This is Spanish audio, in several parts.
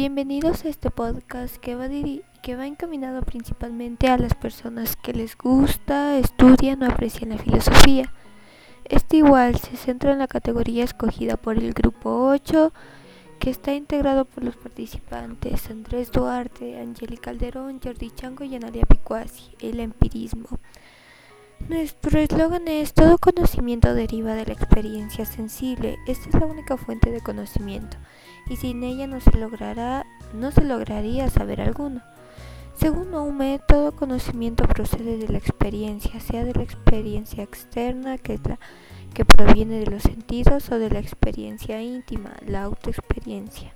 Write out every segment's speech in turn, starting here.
Bienvenidos a este podcast que va, que va encaminado principalmente a las personas que les gusta, estudian o aprecian la filosofía. Este igual se centra en la categoría escogida por el grupo 8, que está integrado por los participantes Andrés Duarte, Angeli Calderón, Jordi Chango y Analia Picuasi, el empirismo. Nuestro eslogan es todo conocimiento deriva de la experiencia sensible. Esta es la única fuente de conocimiento y sin ella no se logrará no se lograría saber alguno. Según Oume, todo conocimiento procede de la experiencia, sea de la experiencia externa, que es la que proviene de los sentidos, o de la experiencia íntima, la autoexperiencia.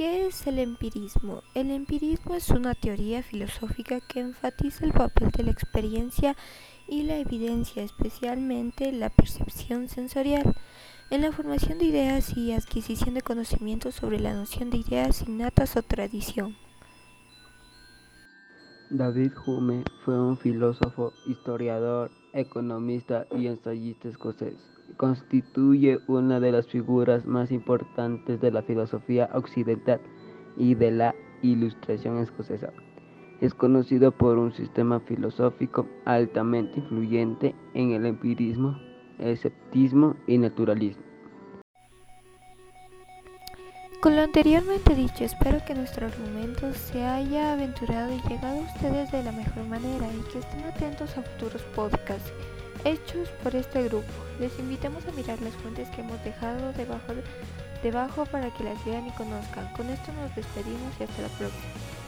¿Qué es el empirismo? El empirismo es una teoría filosófica que enfatiza el papel de la experiencia y la evidencia, especialmente la percepción sensorial, en la formación de ideas y adquisición de conocimientos sobre la noción de ideas innatas o tradición. David Hume fue un filósofo, historiador, economista y ensayista escocés constituye una de las figuras más importantes de la filosofía occidental y de la ilustración escocesa. Es conocido por un sistema filosófico altamente influyente en el empirismo, escepticismo y naturalismo. Con lo anteriormente dicho, espero que nuestro argumento se haya aventurado y llegado a ustedes de la mejor manera y que estén atentos a futuros podcasts hechos por este grupo. Les invitamos a mirar las fuentes que hemos dejado debajo, para que las vean y conozcan. Con esto nos despedimos y hasta la próxima.